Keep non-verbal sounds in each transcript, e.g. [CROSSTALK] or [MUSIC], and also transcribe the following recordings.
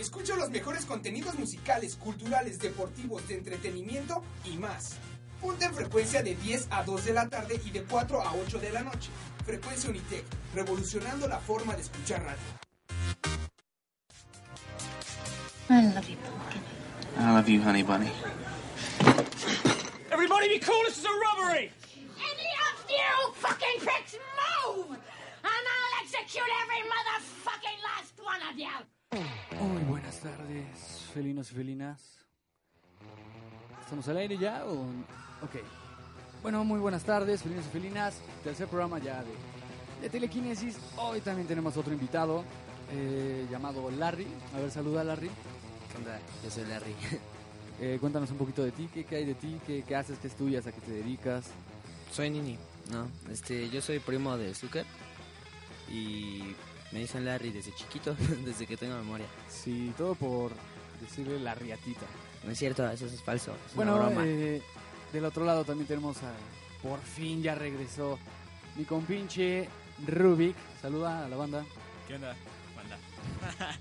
Escucha los mejores contenidos musicales, culturales, deportivos, de entretenimiento y más. Punta en frecuencia de 10 a 2 de la tarde y de 4 a 8 de la noche. Frecuencia Unitec, revolucionando la forma de escuchar radio. I love you, Pumpkin. I love you, honey bunny. Everybody be cool, this is a robbery! Any of you fucking pricks move! And I'll execute every motherfucking last one of you! Muy buenas tardes, felinos y felinas. ¿Estamos al aire ya o...? Ok. Bueno, muy buenas tardes, felinos y felinas. Tercer programa ya de, de Telequinesis. Hoy también tenemos otro invitado eh, llamado Larry. A ver, saluda Larry. ¿Qué onda? Yo soy Larry. [LAUGHS] Eh, cuéntanos un poquito de ti, ¿qué, qué hay de ti? ¿Qué, ¿Qué haces? ¿Qué estudias? ¿A qué te dedicas? soy Nini. No, este, yo soy primo de Zucker y me dicen Larry desde chiquito, [LAUGHS] desde que tengo memoria. Sí, todo por decirle la riatita. No es cierto, eso es falso. Es Bueno, una broma. eh, del otro lado también tenemos a... Por fin ya regresó mi compinche Rubik. Saluda a la banda. ¿Qué onda, banda?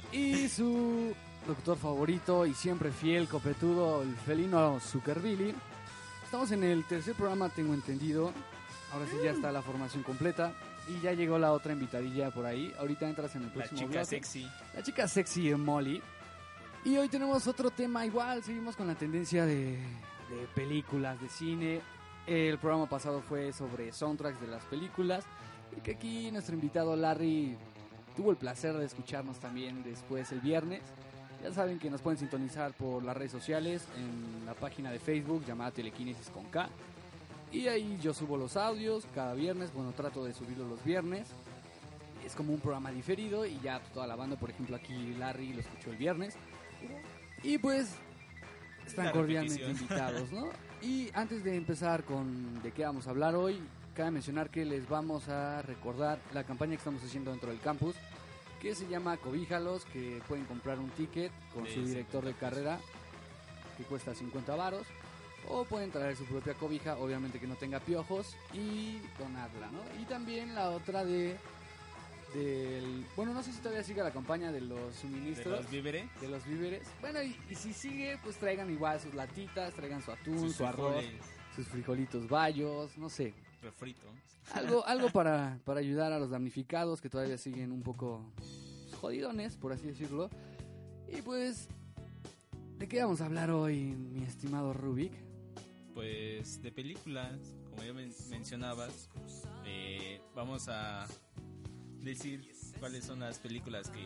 [LAUGHS] Y su locutor favorito y siempre fiel, copetudo, el felino Zuckerbilly. Estamos en el tercer programa, tengo entendido. Ahora sí ya está la formación completa. Y ya llegó la otra invitadilla por ahí. Ahorita entras en el La próximo chica bloque. sexy. La chica sexy de Molly. Y hoy tenemos otro tema igual, seguimos con la tendencia de, de películas, de cine. El programa pasado fue sobre soundtracks de las películas. Y que aquí nuestro invitado Larry tuvo el placer de escucharnos también después el viernes. Ya saben que nos pueden sintonizar por las redes sociales, en la página de Facebook llamada Telequinesis con K. Y ahí yo subo los audios cada viernes, bueno, trato de subirlos los viernes es como un programa diferido y ya toda la banda, por ejemplo, aquí Larry lo escuchó el viernes. Y pues están La cordialmente repetición. invitados, ¿no? Y antes de empezar con de qué vamos a hablar hoy, cabe mencionar que les vamos a recordar la campaña que estamos haciendo dentro del campus, que se llama Cobíjalos, que pueden comprar un ticket con su director de 50 carrera, que cuesta 50 varos. O pueden traer su propia cobija, obviamente que no tenga piojos, y donarla, ¿no? Y también la otra de del bueno no sé si todavía sigue la campaña de los De suministros los víveres. de los víveres bueno y, y si sigue pues traigan igual sus latitas traigan su atún sus su arroz frijoles sus frijolitos bayos no sé refritos. algo [LAUGHS] algo para para ayudar a los damnificados que todavía siguen un poco jodidones por así decirlo y pues de qué vamos a hablar hoy mi estimado Rubik Pues de películas, como ya men- mencionabas, eh, vamos a decir cuáles son las películas que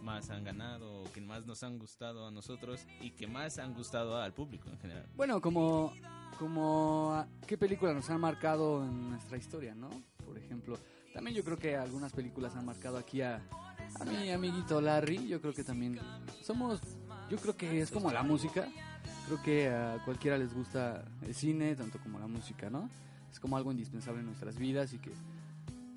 más han ganado o que más nos han gustado a nosotros y que más han gustado al público en general. Bueno, como, como ah, qué películas nos han marcado en nuestra historia, ¿no? Por ejemplo, también yo creo que algunas películas han marcado aquí a, a mi amiguito Larry. Yo creo que también somos, yo creo que es como la música. Creo que a cualquiera les gusta el cine, tanto como la música, ¿no? Es como algo indispensable en nuestras vidas y que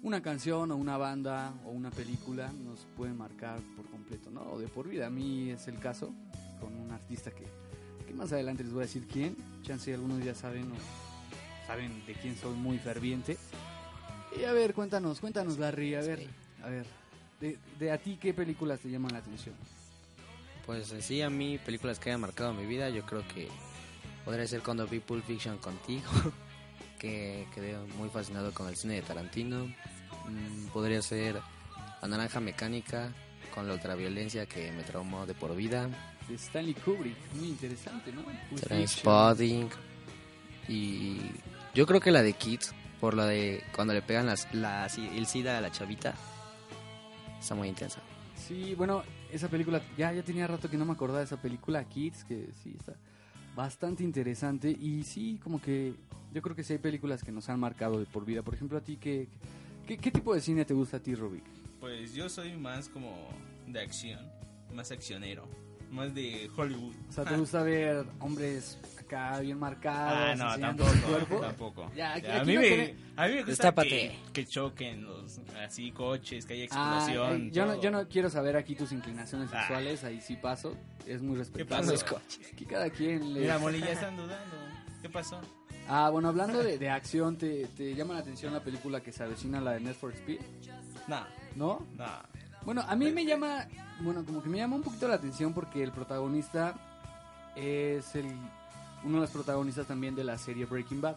una canción o una banda o una película nos puede marcar por completo, ¿no? O de por vida. A mí es el caso con un artista que que más adelante les voy a decir quién. Chance algunos ya saben o saben de quién soy muy ferviente. Y a ver, cuéntanos, cuéntanos Larry, a ver, a ver, de, de a ti qué películas te llaman la atención. Pues en sí, a mí, películas que hayan marcado mi vida, yo creo que podría ser cuando vi Pulp Fiction contigo, [LAUGHS] que quedé muy fascinado con el cine de Tarantino. Mm, podría ser La Naranja Mecánica, con la ultraviolencia que me traumó de por vida. De Stanley Kubrick, muy interesante, ¿no? Trainspotting. Y yo creo que la de Kids, por la de cuando le pegan las, la, el SIDA a la chavita, está muy intensa. Sí, bueno, esa película, ya, ya tenía rato que no me acordaba de esa película, Kids, que sí está bastante interesante. Y sí, como que yo creo que sí hay películas que nos han marcado de por vida. Por ejemplo, a ti, ¿qué, qué, qué tipo de cine te gusta a ti, Rubik? Pues yo soy más como de acción, más accionero, más de Hollywood. O sea, ¿te gusta ver hombres acá bien marcados? Ah, no, tampoco, su cuerpo? tampoco. Ya, aquí- a, aquí mí no me, a mí me gusta que, que choquen los así coches, que haya Ah, explosión. eh, yo, no, yo no quiero saber aquí tus inclinaciones Ah. sexuales, ahí sí paso, es muy respetable. Los coches. Aquí cada quien le... Mira, Molly, ya están dudando. ¿Qué pasó? Ah, bueno, hablando de, de acción, ¿te, ¿te llama la atención la película que se avecina, la de for Speed? Nah, ¿No? nah. Bueno, a mí me llama, bueno, como que me llama un poquito la atención porque el protagonista es el uno de los protagonistas también de la serie Breaking Bad,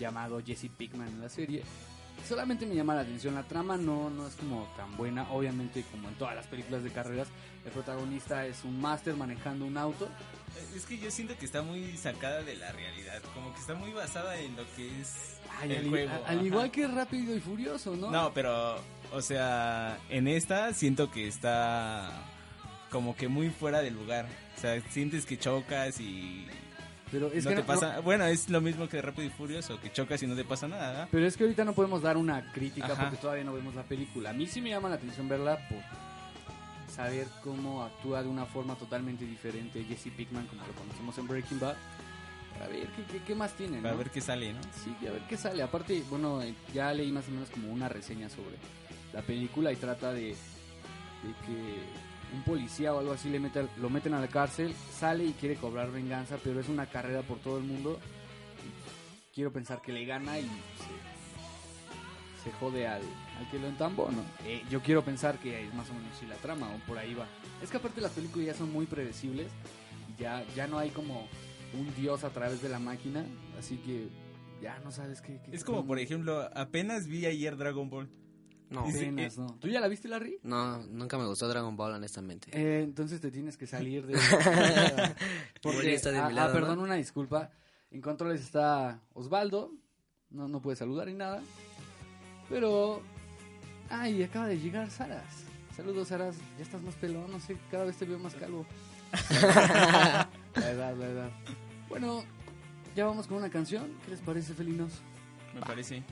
llamado Jesse Pickman en la serie. Solamente me llama la atención, la trama no, no es como tan buena, obviamente como en todas las películas de carreras, el protagonista es un máster manejando un auto. Es que yo siento que está muy sacada de la realidad, como que está muy basada en lo que es Ay, el al, juego. al ajá. igual que Rápido y Furioso, ¿no? No, pero, o sea, en esta siento que está como que muy fuera de lugar. O sea, sientes que chocas y pero es no que te no- pasa... no- Bueno, es lo mismo que Rápido y Furioso, que chocas y no te pasa nada. ¿verdad? pero es que ahorita no podemos dar una crítica Ajá. porque todavía no vemos la película. A mí sí me llama la atención verla por saber cómo actúa de una forma totalmente diferente Jesse Pickman como lo conocemos en Breaking Bad. A ver qué, qué- qué más tiene, Para ver qué sale, ¿no? Sí, a ver qué sale. Aparte, bueno, ya leí más o menos como una reseña sobre la película y trata de, de que un policía o algo así le mete, lo meten a la cárcel, sale y quiere cobrar venganza, pero es una carrera por todo el mundo. Quiero pensar que le gana y se, se jode al, al que lo entambó, ¿no? Eh, yo quiero pensar que es más o menos así la trama o por ahí va. Es que aparte las películas ya son muy predecibles ya, ya no hay como un dios a través de la máquina, así que ya no sabes qué. qué- Es como, por ejemplo, apenas vi ayer Dragon Ball. No, ¿no? ¿Tú ya la viste, Larry? no, nunca me gustó Dragon Ball, honestamente. Eh, entonces te tienes que salir de... [LAUGHS] Porque, está de ah, mi lado, ah, perdón, ¿no? una disculpa. En controles está Osvaldo. No, no puede saludar ni nada. Pero... Ay, acaba de llegar Saras. Saludos, Saras. Ya estás más pelón, no sé, cada vez te veo más calvo. [LAUGHS] la edad, la edad. Bueno, ya vamos con una canción. ¿Qué les parece, felinos? Me parece.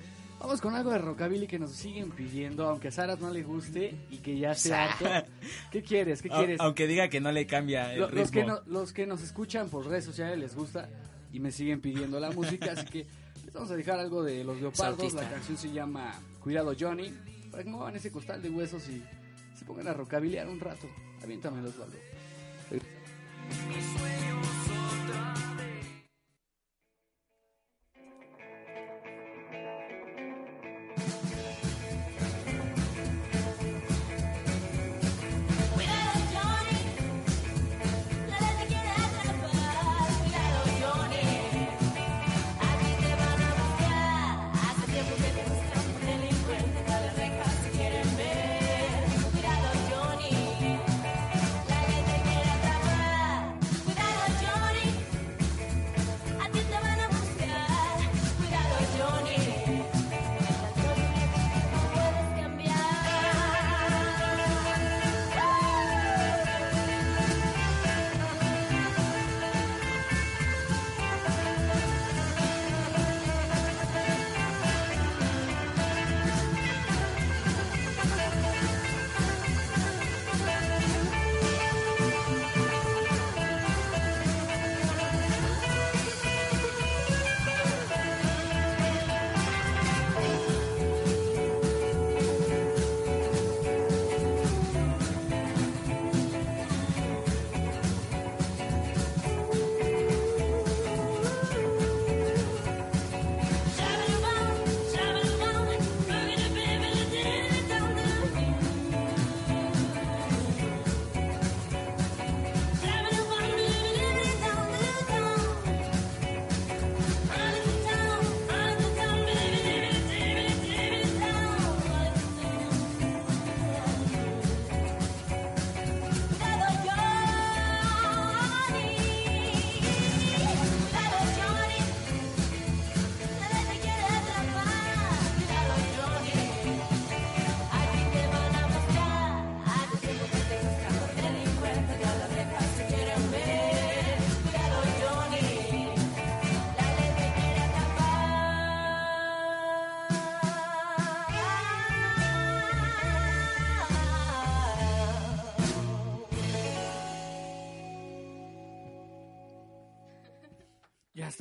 Vamos con algo de rockabilly que nos siguen pidiendo, aunque a Saras no le guste y que ya sea harto. ¿Qué quieres? ¿Qué [LAUGHS] quieres? Aunque diga que no le cambia el Lo- los, que no- los que nos escuchan por redes sociales les gusta y me siguen pidiendo la música, así que les vamos a dejar algo de Los Leopardos. La canción se llama Cuidado Johnny, para que muevan ese costal de huesos y se pongan a rockabiliar un rato. Aviéntamelo, Osvaldo. Cuidado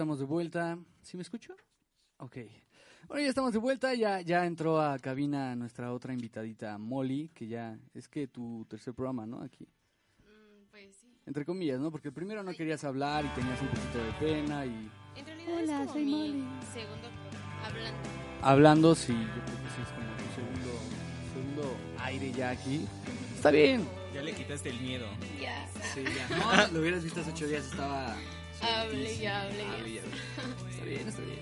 estamos de vuelta. ¿Sí me escucho? Ok. Bueno, ya estamos de vuelta. Ya, ya entró a cabina nuestra otra invitadita, Molly, que ya es que tu tercer programa, ¿no? Aquí. Mm, Pues sí. Entre comillas, ¿no? Porque primero no querías hablar y tenías un poquito de pena y En realidad Hola, es como soy mi Molly. segundo programa hablando. hablando, sí, yo creo que sí es como tu segundo segundo aire ya aquí. Está bien. Ya le quitaste el miedo. Ya. Sí, ya. [LAUGHS] No, lo hubieras visto hace ocho días, estaba... Hable y hable. Hable y hable. Está bien, está bien.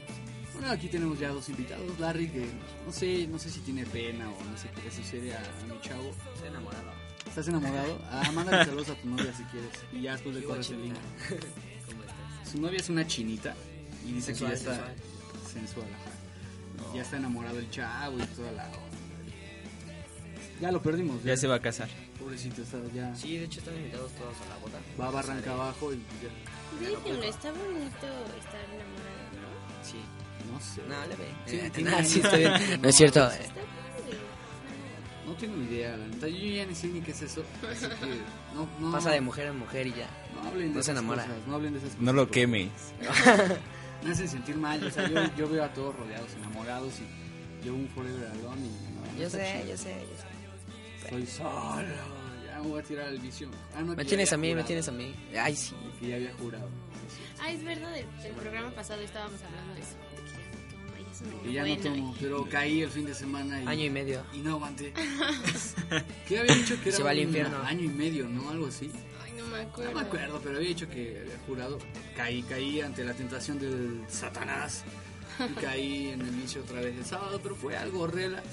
Bueno, aquí tenemos ya dos invitados. Larry, que no sé, no sé si tiene pena o no sé qué le sucede a, a mi chavo. Estoy enamorado. ¿Estás enamorado? [LAUGHS] Ah, mándale saludos a tu novia si quieres. Y ya después le corres el link. [LAUGHS] ¿Cómo estás? Su novia es una chinita y dice Sensual, que ya está sensual. sensual. ajá. Ya está enamorado el chavo y toda la onda. Ya lo perdimos. Ya se va a casar. Pobrecito, está ya. Sí, de hecho están invitados todos a la boda. Va a barranca abajo y ya. Déjenlo, está bonito estar enamorado, ¿no? Sí. No sé. No, le ve. Sí, Eh, sí, está bien. [LAUGHS] No es cierto. Está padre. No tengo ni idea. Yo ya ni sé ni qué es eso. [LAUGHS] Así que no, no, Pasa de mujer en mujer y ya. no hablen de no se esas enamora. cosas. No hablen de esas cosas. No lo quemes. [LAUGHS] Me hacen sentir mal. O sea, yo, yo veo a todos rodeados, enamorados y yo un forever alone y no, no Yo está sé, chido. yo sé, yo sé. Soy solo. Me voy a tirar al vicio. Ah, no, Me tienes a mí, había me jurado. tienes a mí. Ay, sí. Que ya había jurado. Ah, es verdad, el, el programa pasado estábamos hablando de eso. De que ya no toma y ya bueno, no tomo, pero caí el fin de semana y, Año y medio. y no aguanté. [LAUGHS] ¿Qué había dicho que era Se va al infierno. año y medio, no? Algo así. Ay, no me acuerdo. No me acuerdo, pero había dicho que había jurado. Caí, caí ante la tentación del Satanás. Y caí en el vicio otra vez el sábado, pero fue algo relax.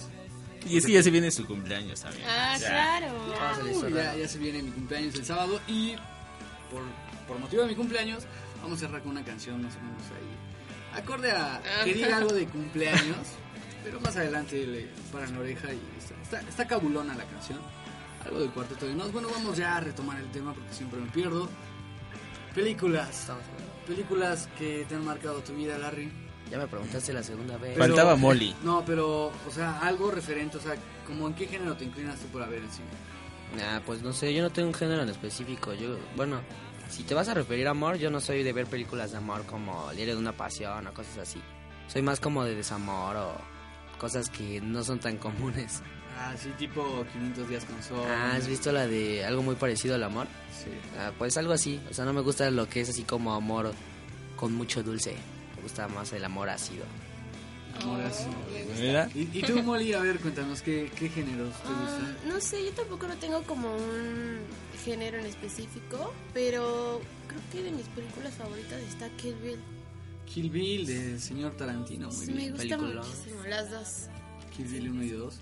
Y es que ya se viene su cumpleaños también. Ah, Ya. claro. Vamos a la Uy, historia. ya, ya se viene mi cumpleaños el sábado y por, por motivo de mi cumpleaños vamos a cerrar con una canción más o menos ahí. Acorde a que diga algo de cumpleaños, pero más adelante le paran la oreja y está, está, está cabulona la canción. Algo del cuarteto de nos. Bueno, vamos ya a retomar el tema porque siempre me pierdo. Películas. Películas que te han marcado tu vida, Larry. Ya me preguntaste la segunda vez. Pero- Faltaba Molly. No, pero, o sea, algo referente, o sea, como en qué género te inclinas tú para ver el cine. Nah, pues no sé, yo no tengo un género en específico. Yo, bueno, si te vas a referir a amor, yo no soy de ver películas de amor como El diario de una pasión o cosas así. Soy más como de desamor o cosas que no son tan comunes. Ah, sí, tipo 500 días con sol. Ah, ¿has visto la de algo muy parecido al amor? Sí. Ah, pues algo así. O sea, no me gusta lo que es así como amor con mucho dulce. Me gusta más el amor ácido. Amor así. ¿Verdad? ¿Y, y tú, Molly, a ver, cuéntanos, ¿qué, qué géneros te Ah, gustan? no sé, yo tampoco no tengo como un género en específico, pero creo que de mis películas favoritas está Kill Bill. Kill Bill, del señor Tarantino, muy Sí, me bien. Peliculón. muchísimo las dos. Kill Bill 1 y 2.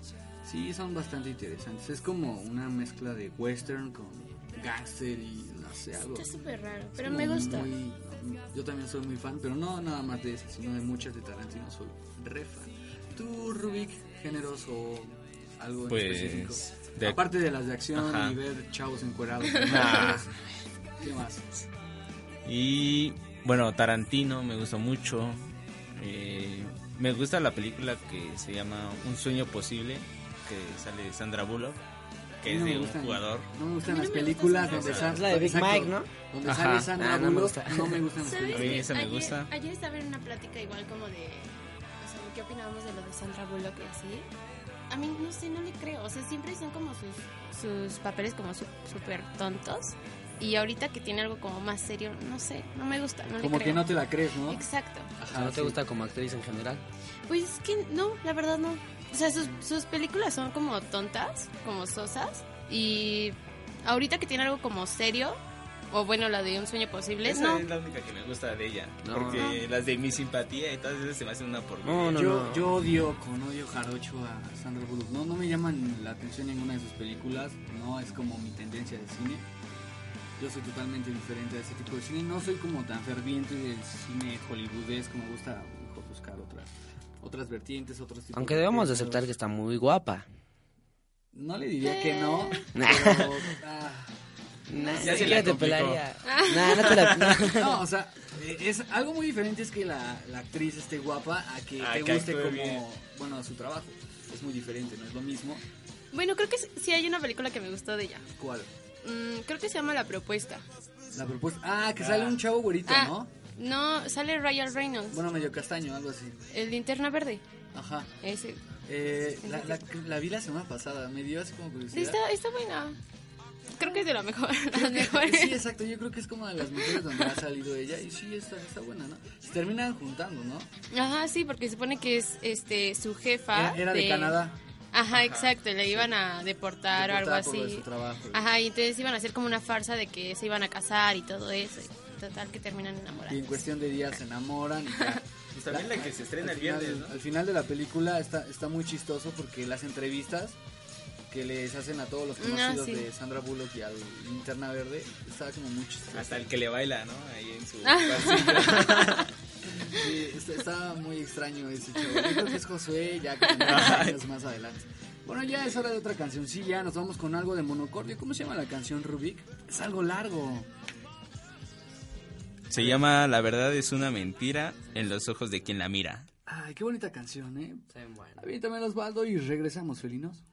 Sí, son bastante interesantes. Es como una mezcla de western con gangster y no sé, algo. Está súper raro, pero me gusta. muy- yo también soy muy fan, pero no nada más de ese, sino de muchas de Tarantino. Soy re fan. ¿Tú, Rubik, géneros o algo en Pues, específico? de- Aparte de las de acción Ajá. y ver chavos encuerados. [LAUGHS] ¿Qué más? Y bueno, Tarantino me gusta mucho. Eh, me gusta la película que se llama Un sueño posible, que sale Sandra Bullock, que es No de un gustan- jugador. No me gustan las películas donde sale. Es la de Big exacto, Mike, ¿no? Donde Ajá. sale Sandra Ah, no me gusta. no me gustan las películas. A mí esa me ayer, gusta. Ayer estaba en una plática igual como de... O sea, ¿qué opinábamos de lo de Sandra Bullock y así? A mí, no sé, no le creo. O sea, siempre son como sus, sus papeles como su- súper tontos. Y ahorita que tiene algo como más serio, no sé, no me gusta, no Como le que no te la crees, ¿no? Exacto. O sea, ¿No te gusta como actriz en general? Pues es que no, la verdad no. O sea, sus, sus películas son como tontas, como sosas. Y ahorita que tiene algo como serio, o bueno, la de Un sueño posible, Esa no. es la única que me gusta de ella. No. porque las de mi simpatía y todas esas se me hacen una porquería. No, no, yo, no. yo odio con odio jarocho a Sandra Bullock. No, no me llaman la atención ninguna de sus películas. No es como mi tendencia de cine. Yo soy totalmente diferente a ese tipo de cine. No soy como tan ferviente del cine hollywoodesco. Me gusta mejor buscar otras, otras vertientes, otros tipos Aunque debemos de aceptar que está muy guapa. No le diría que no. Nah. pero, ah, Nah, Ya se la te pelaría. Nah, no te la... [LAUGHS] No, o sea, eh, es algo muy diferente es que la, la actriz esté guapa a que Ah, te guste como, bien. bueno, su trabajo. Es muy diferente, no es lo mismo. Bueno, creo que sí- sí hay una película que me gustó de ella. ¿Cuál? Mm, creo que se llama La Propuesta. La propuesta. Ah, que sale un chavo güerito, Ah, ¿no? No, sale Ryan Reynolds, Bueno, medio castaño, algo así. el linterna verde. Ajá. Ese. Eh, la, la, la vi la semana pasada, me dio así como curiosidad. Está, está buena. Creo que es de la mejor, [LAUGHS] las mejores. Sí, exacto, yo creo que es como de las mejores donde ha salido ella y sí, está, está buena, ¿no? Se terminan juntando, ¿no? Ajá, sí, porque se supone que es este su jefa. Era, era de, Canadá. Ajá, exacto, le iban a deportar, o algo así. trabajo. Ajá, y entonces iban a hacer como una farsa de que se iban a casar y todo eso. Total, que terminan Y en enamorados. cuestión de días se enamoran y ya. [LAUGHS] Pues también la que se estrena al el viernes, final- ¿no? Al final de la película está, está muy chistoso porque las entrevistas que les hacen a todos los Ah, conocidos sí. de Sandra Bullock y al Linterna Verde está como muy chistoso. Hasta el que le baila, ¿no? Ahí en su Ah. [LAUGHS] Sí, está, está muy extraño ese show. Yo creo que es Josué ya que [LAUGHS] tendrá años más adelante. Bueno, ya es hora de otra cancioncilla. Nos vamos con algo de monocordio. ¿Cómo se llama la canción, Rubik? Es algo largo. Se llama La verdad es una mentira en los ojos de quien la mira. Ay, qué bonita canción, ¿eh? Sí, bueno. Aviéntame Osvaldo y regresamos, felinos.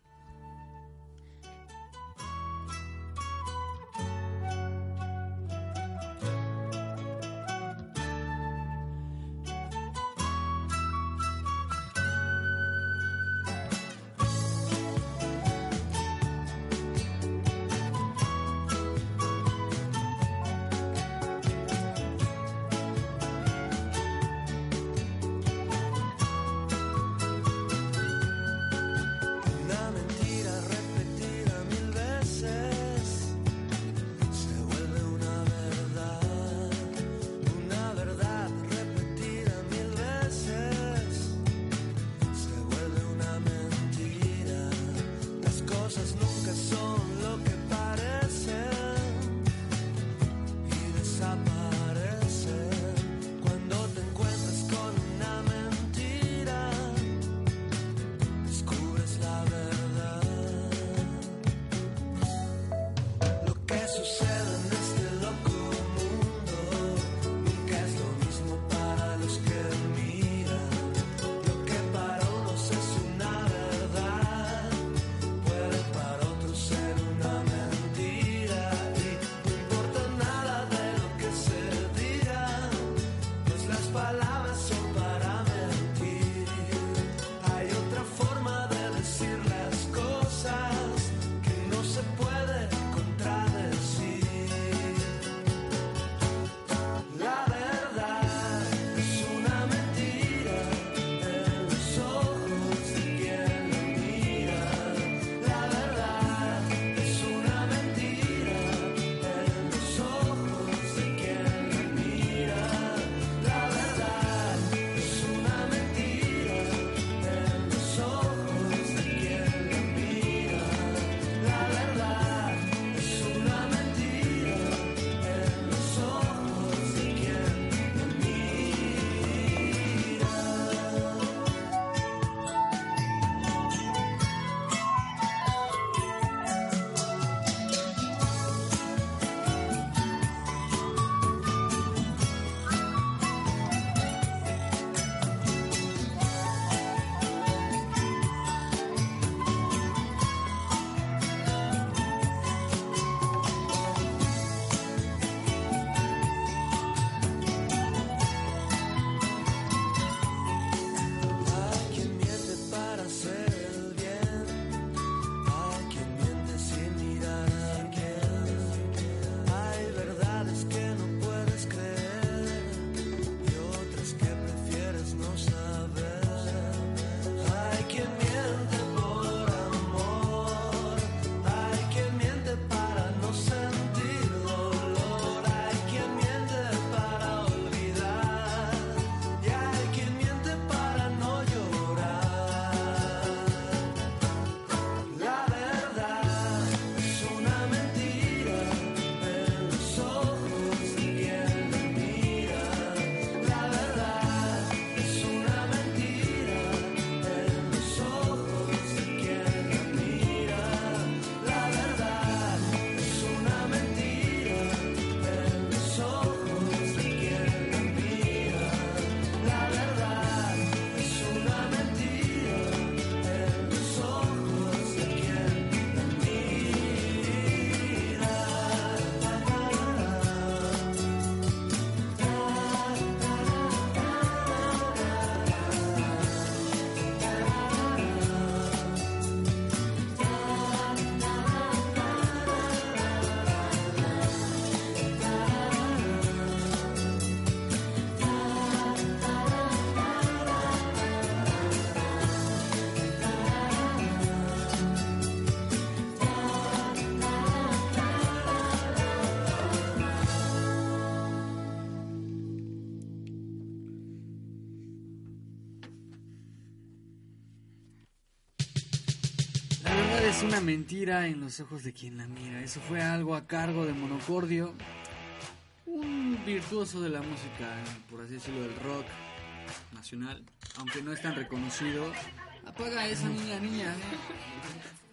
Es una mentira en los ojos de quien la mira. Eso fue algo a cargo de Monocordio, un virtuoso de la música, por así decirlo, del rock nacional, aunque no es tan reconocido. Apaga eso, niña, niña.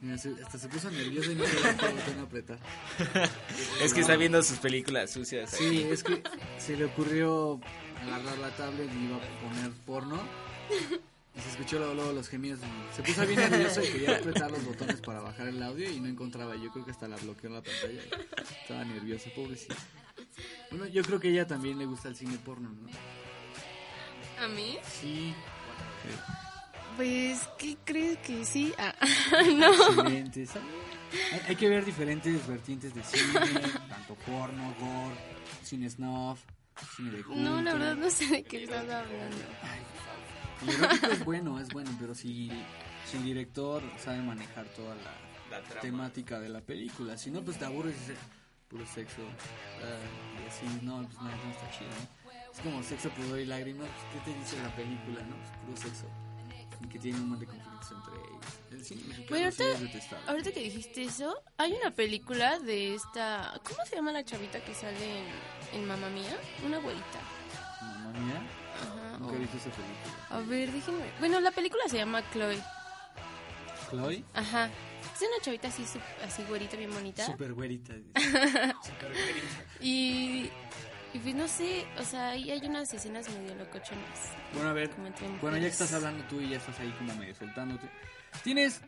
Mira, se- hasta se puso nervioso y no a apretar. Es que está viendo sus películas sucias. Sí, es que se le ocurrió agarrar la tablet y iba a poner porno. Y se escuchó luego, luego los gemidos. y se puso bien nervioso y quería apretar los botones para bajar el audio y no encontraba. Yo creo que hasta la bloqueó en la pantalla. Estaba nerviosa, pobrecita. Bueno, yo creo que a ella también le gusta el cine porno, ¿no? ¿A mí? Sí. Pues, ¿qué crees que sí? Ah, [LAUGHS] no. Hay, hay que ver diferentes vertientes de cine, tanto porno, gore, cine snuff, cine de culto. No, la verdad no sé de qué estás hablando. El erótico es bueno, es bueno, pero si, si el director sabe manejar toda la, temática de la película, si no, pues te aburres y dices, puro sexo. ah, y así, no, pues no, no está chido, ¿no? Es como sexo, pudor y lágrimas, pues, ¿qué te dice la película, no? Pues puro sexo. Y que tiene un montón de conflictos entre ellos. El cine mexicano Bueno, sí ahorita- es detestable. Ahorita que dijiste eso, hay una película de esta... ¿Cómo se llama la chavita que sale en, en Mamma Mía? Una güerita. Mamma mía, He visto esa película. A ver, déjenme... Bueno, la película se llama Chloe. Chloe, Ajá. Es una chavita así, así güerita, bien bonita. super [LAUGHS] güerita. Y... Y pues no sé, o sea, ahí hay unas escenas medio locochonas. Bueno, a ver, bueno, ya que estás hablando tú y ya estás ahí como medio soltándote, tienes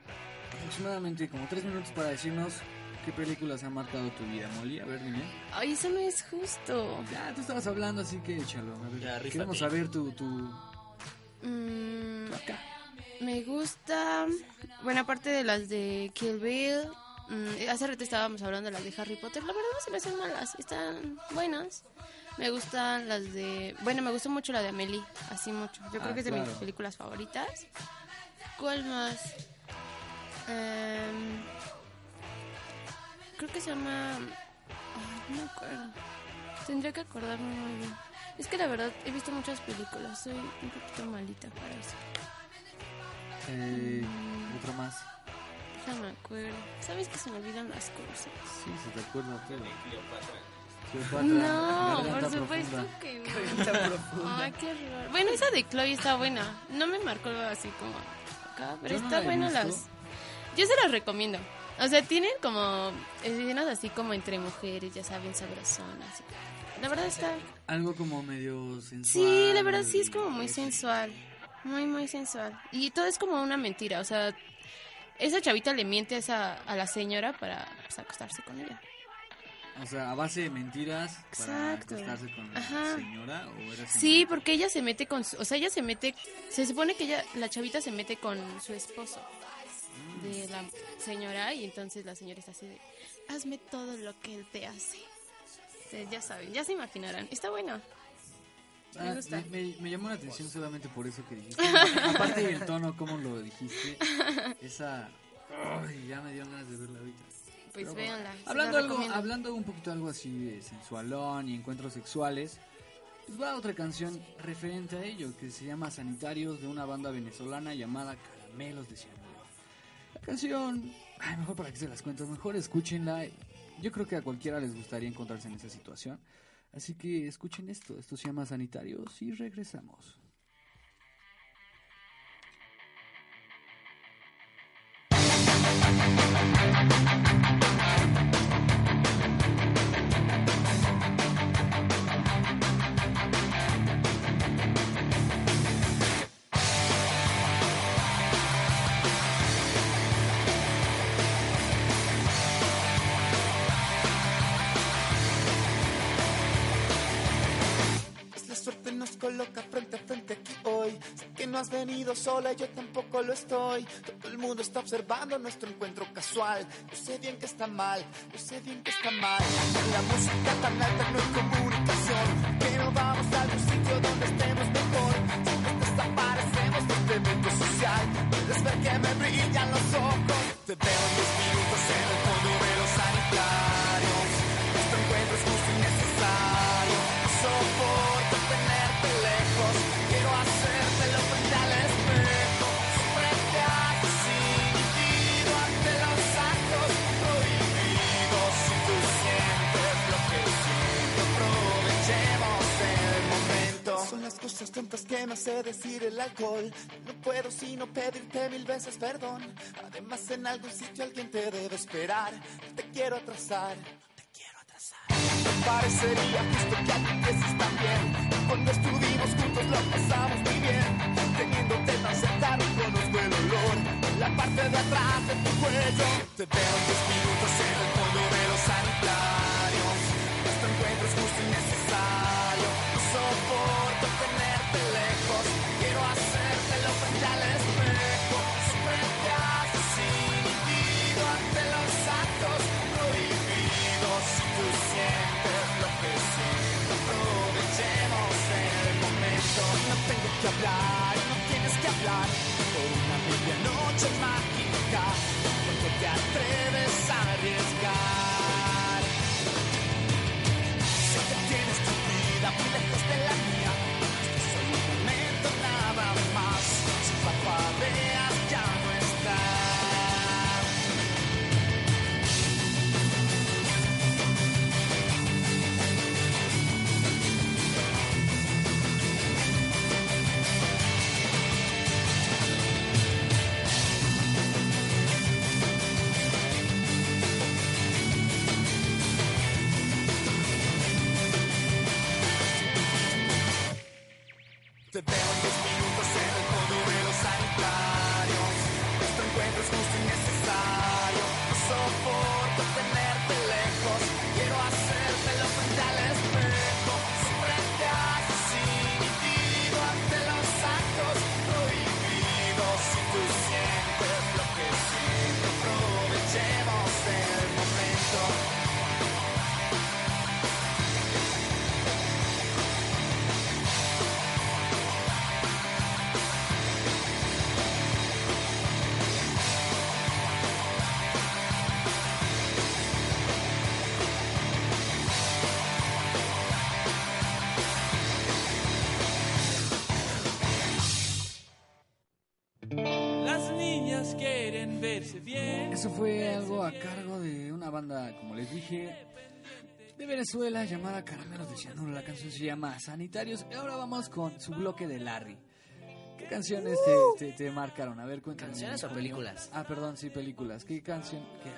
aproximadamente como tres minutos para decirnos qué películas han marcado tu vida, Molly. A ver, dime. Ay, eso no es justo. Ya, tú estabas hablando, así que échalo. A ver, Ya, queremos saber tu, tu, Mm, acá. Me gusta, bueno, aparte de las de Kill Bill, mm, hace rato estábamos hablando de las de Harry Potter, la verdad no se me hacen malas, están buenas. Me gustan las de, bueno, me gustó mucho la de Amelie, así mucho. Yo Ah, creo que es de mis películas favoritas. ¿Cuál más? Em, creo que se llama, ay, no me acuerdo. Tendría que acordarme muy bien. Es que la verdad he visto muchas películas, soy un poquito malita para eso. Eh, otro más. Ya me acuerdo. ¿Sabes que se me olvidan las cosas? Sí, se te acuerda, pero. Cleopatra. Cleopatra, No, por supuesto Profunda. que no. Ay, qué horror. Bueno, esa de Chloe está buena. No me marcó así como acá, pero Yo no está buena las. Yo se las recomiendo. O sea, tienen como escenas así como entre mujeres, ya saben, sabrosonas. La verdad está. Algo como medio sensual. Sí, la verdad sí es como muy sensual. Muy, muy sensual. Y todo es como una mentira. O sea, esa chavita le miente a, esa, a la señora para pues, acostarse con ella. O sea, a base de mentiras para Exacto. acostarse con la Ajá. señora o era Sí, porque ella se mete con su, o sea, ella se mete, se supone que ella, la chavita se mete con su esposo de la señora y entonces la señora está así de, hazme todo lo que él te hace. Ya saben, ya se imaginarán. Está bueno. Ah, Me gusta. me, me llamó la atención solamente por eso que dijiste. [LAUGHS] Aparte del tono, como lo dijiste. Esa. Ay, ya me dio ganas de verla ahorita. Pues Pero véanla. Hablando, la algo, hablando un poquito algo así de sensualón y encuentros sexuales, pues va otra canción referente a ello que se llama Sanitarios de una banda venezolana llamada Caramelos de Cianuro. Canción, ay, mejor para que se las cuento, mejor escúchenla. Yo creo que a cualquiera les gustaría encontrarse en esa situación. Así que escuchen esto, esto se llama Sanitarios y regresamos. No has venido sola, yo tampoco lo estoy. Todo el mundo está observando nuestro encuentro casual. Yo sé bien que está mal, yo sé bien que está mal. La música tan alta no es comunicación. No vamos a algún sitio donde estemos mejor. Si nos desaparecemos de este evento social, puedes ver que me brillan los ojos. Te veo en 10 minutos en el palabras que me hace decir el alcohol. No puedo sino pedirte mil veces perdón. Además, en algún sitio alguien te debe esperar. No te quiero atrasar. no te quiero atrasar. Me parecería justo que aquí también. Cuando estuvimos juntos lo pasamos muy bien. Teniéndote tan cerca no conozco el olor. La parte de atrás de tu cuello. Te veo en 10 minutos Venezuela llamada Caramelos de Cianuro. La canción se llama Sanitarios. Y ahora vamos con su bloque de Larry. ¿Qué canciones te, te- te marcaron? A ver, cuéntame. ¿Canciones o mío. películas? Ah, perdón, sí, películas. ¿Qué canción? ¿Qué,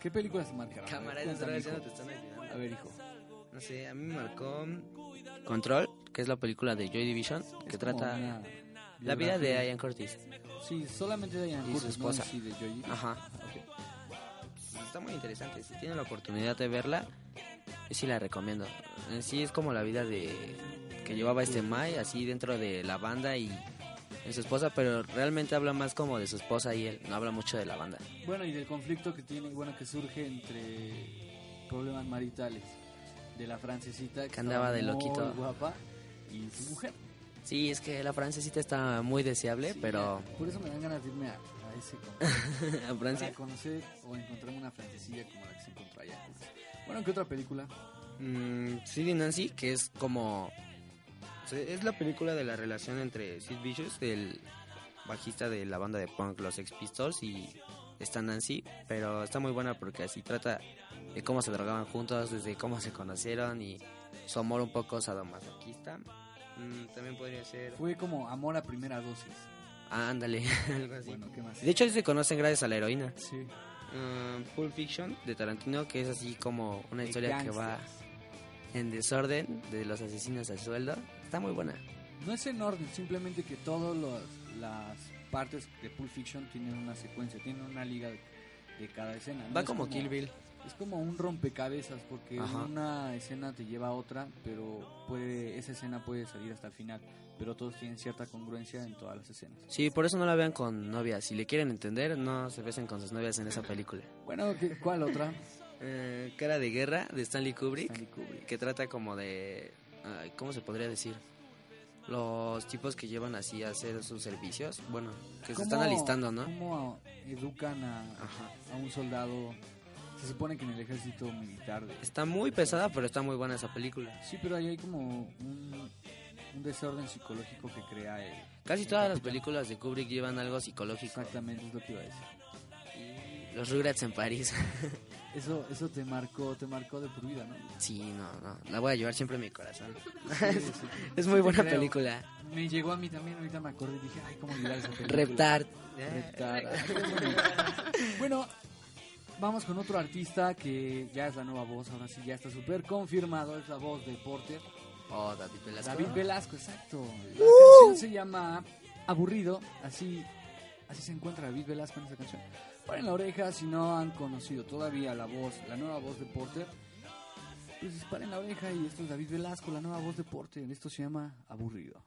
qué películas te marcaron? Cámara, cuéntame, otra vez ya hijo. no te están ayudando. A ver, hijo. No sé, a mí me marcó Control, que es la película de Joy Division, que Es como trata una la vida de. Ian Curtis. Sí, solamente de Ian Y su Curtis, no esposa. sí de Joy. Ajá. Está muy interesante. Si tienen la oportunidad de verla, yo sí la recomiendo. En sí es como la vida de que llevaba este Mai, así dentro de la banda y de su esposa, pero realmente habla más como de su esposa y él. No habla mucho de la banda. Bueno, y del conflicto que tiene, bueno, que surge entre problemas maritales de la francesita Que andaba estaba de muy loquito. guapa y su mujer. Sí, es que la francesita está muy deseable, Sí, pero por eso me dan ganas de irme a, a ese concierto, [LAUGHS] a Francia. para conocer o encontrarme una francesilla como la que se encontró allá. Bueno, ¿qué otra película? Mm, Sid y Nancy, que es como... Es la película de la relación entre Sid Vicious, el bajista de la banda de punk Los Sex Pistols, y está Nancy, pero está muy buena porque así trata de cómo se drogaban juntos, desde cómo se conocieron y su amor un poco sadomasoquista. Mm, también podría ser... Fue como Amor a primera dosis. Ah, ándale, [LAUGHS] algo así. Bueno, ¿qué más? De hecho, se conocen gracias a la heroína. Sí. Uh, Pulp Fiction de Tarantino, que es así como una historia que va en desorden de los asesinos al sueldo. Está muy buena. No es en orden, simplemente que todas las partes de Pulp Fiction tienen una secuencia, tienen una liga de, de cada escena. ¿no? Va Es como Kill Bill. Es como un rompecabezas porque Ajá. una escena te lleva a otra, pero puede esa escena puede salir hasta el final, pero todos tienen cierta congruencia en todas las escenas. Sí, por eso no la vean con novias. Si le quieren entender, no se besen con sus novias en esa película. [LAUGHS] Bueno, ¿qué- ¿cuál otra? Eh, Cara de Guerra de Stanley Kubrick, Stanley Kubrick. que trata como de... ay, ¿Cómo se podría decir? Los tipos que llevan así a hacer sus servicios. Bueno, que se ¿Cómo- están alistando, ¿no? ¿Cómo educan a, a un soldado? Se supone que en el ejército militar. Está muy pesada, pero está muy buena esa película. Sí, pero ahí hay como un, un desorden psicológico que crea el... Casi todas las películas de Kubrick llevan algo psicológico. Exactamente, es lo que iba a decir. Los Rugrats en París. [LAUGHS] Eso, eso te marcó, te marcó de por vida, ¿no? Sí, no, no. La voy a llevar siempre en mi corazón. [LAUGHS] Sí, sí. Es muy Te buena película. Me llegó a mí también, ahorita me acordé y dije, ay, cómo olvidar esa película. Reptar. Reptar. [LAUGHS] bueno, vamos con otro artista que ya es la nueva voz, ahora sí ya está súper confirmado, es la voz de Porter. Oh, David Velasco. David Velasco, exacto. La canción se llama Aburrido, así, así se encuentra David Velasco en esa canción. Paren la oreja si no han conocido todavía la voz, la nueva voz de Porter. Pues paren la oreja y esto es David Velasco, la nueva voz de Porter. Esto se llama Aburrido.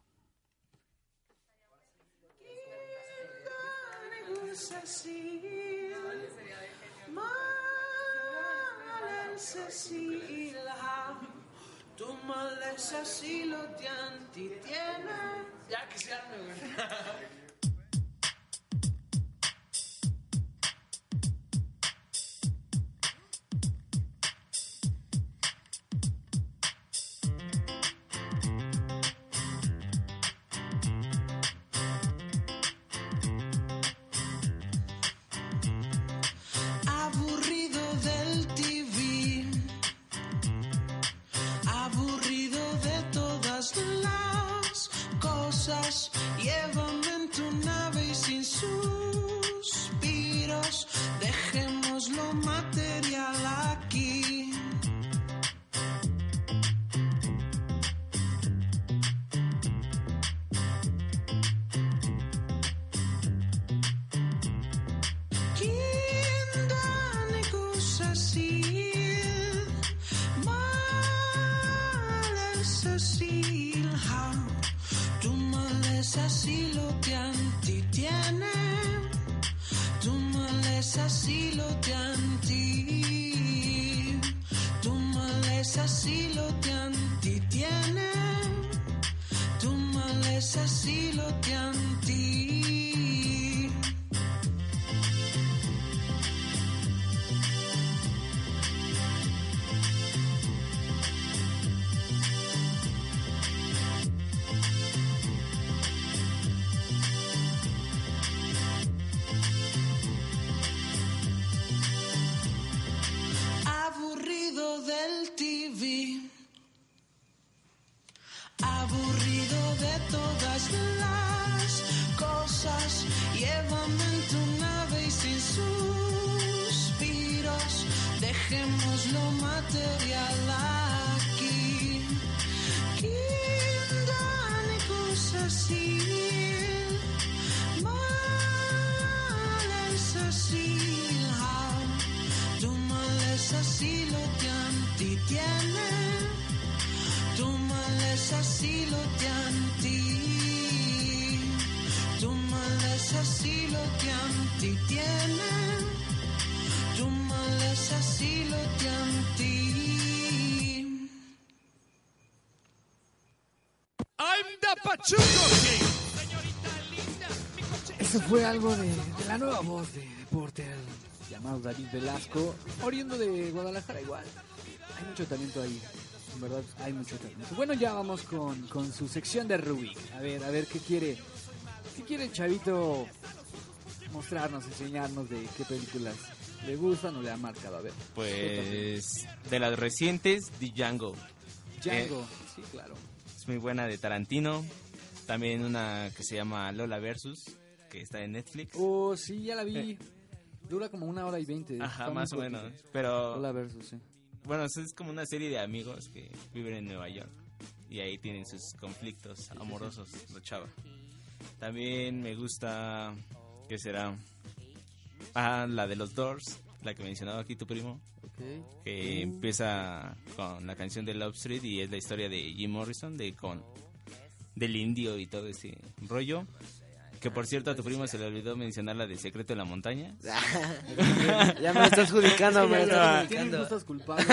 Tu maleza si lo te antitiene. Ya que se arme, güey. [LAUGHS] malesa silo te fue algo de, de la nueva voz de, de Porter, llamado David Velasco, oriundo de Guadalajara igual. Hay mucho talento ahí, en verdad hay mucho talento. Bueno, ya vamos con, con su sección de Rubik. A ver, a ver qué quiere, qué quiere el chavito mostrarnos, enseñarnos de qué películas le gustan o le ha marcado. A ver. Pues de las recientes, The Django. Django, Eh, sí, claro. es muy buena de Tarantino. También una que se llama Lola Versus, que está en Netflix. Oh, sí, ya la vi. Dura como una hora y veinte. Ajá, más o menos. Pero Hola versus, sí. bueno, es como una serie de amigos que viven en Nueva York. Y ahí tienen sus conflictos amorosos, la chava. También me gusta, ¿qué será? Ah, la de los Doors, la que mencionaba aquí tu primo. Ok. que empieza con la canción de Love Street y es la historia de Jim Morrison de con del indio y todo ese rollo que por cierto a tu primo se le olvidó mencionar la de Secreto de la Montaña [LAUGHS] ya me estás judicando, me estás judicando. [LAUGHS] ¿no?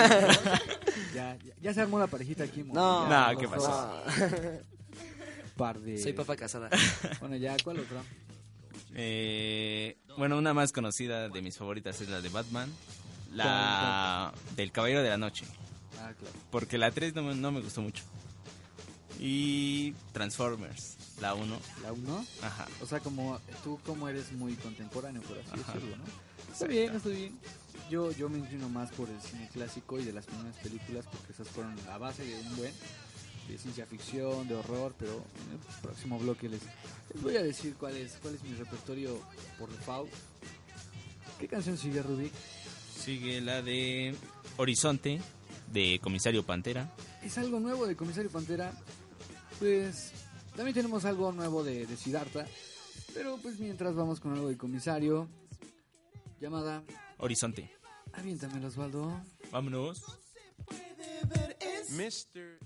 ya, ya, ya se armó la parejita aquí. No, Ya, No, ¿qué pasó? [LAUGHS] Par de... Soy papa casada. Bueno, ya, ¿cuál otra? Eh, bueno una más conocida de mis favoritas es la de Batman la del Caballero de la Noche Ah, claro. porque la 3 no, me- no me gustó mucho y Transformers la 1 ¿La 1? ajá O sea, como tú como eres muy contemporáneo, por así Ajá. decirlo, ¿no? Está bien, está bien. yo, yo me inclino más por el cine clásico y de las primeras películas porque esas fueron la base de un buen de ciencia ficción, de horror, pero en el próximo bloque les, les voy a decir cuál es, cuál es mi repertorio por default. ¿Qué canción sigue Rubik? Sigue la de Horizonte, de Comisario Pantera. Es algo nuevo de Comisario Pantera. Pues también tenemos algo nuevo de, de Siddhartha. Pero pues mientras vamos con algo de Comisario. Llamada. Horizonte. Aviéntame, Osvaldo. Vámonos. Mr.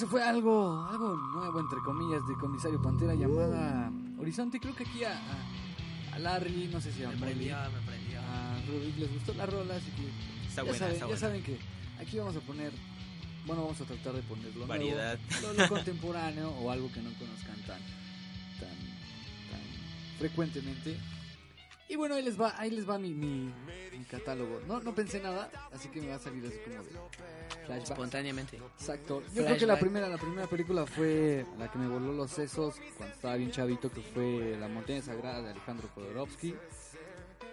Eso fue algo, algo nuevo, entre comillas, de Comisario Pantera llamada Horizonte. Creo que aquí a, a, a Larry, no sé si a Me prendió, me prendió. a Rubik les gustó la rola, así que Está ya, buena, saben, está ya buena. saben que aquí vamos a poner, bueno, vamos a tratar de poner lo nuevo, Variedad. lo, lo [LAUGHS] contemporáneo o algo que no conozcan tan, tan, tan frecuentemente. Y bueno, ahí les va, ahí les va mi, mi, mi catálogo. No, no pensé nada, así que me va a salir así como de flashback. Espontáneamente. Exacto. Yo creo que la primera, la primera película fue la que me voló los sesos cuando estaba bien chavito, que fue La montaña sagrada de Alejandro Jodorowsky.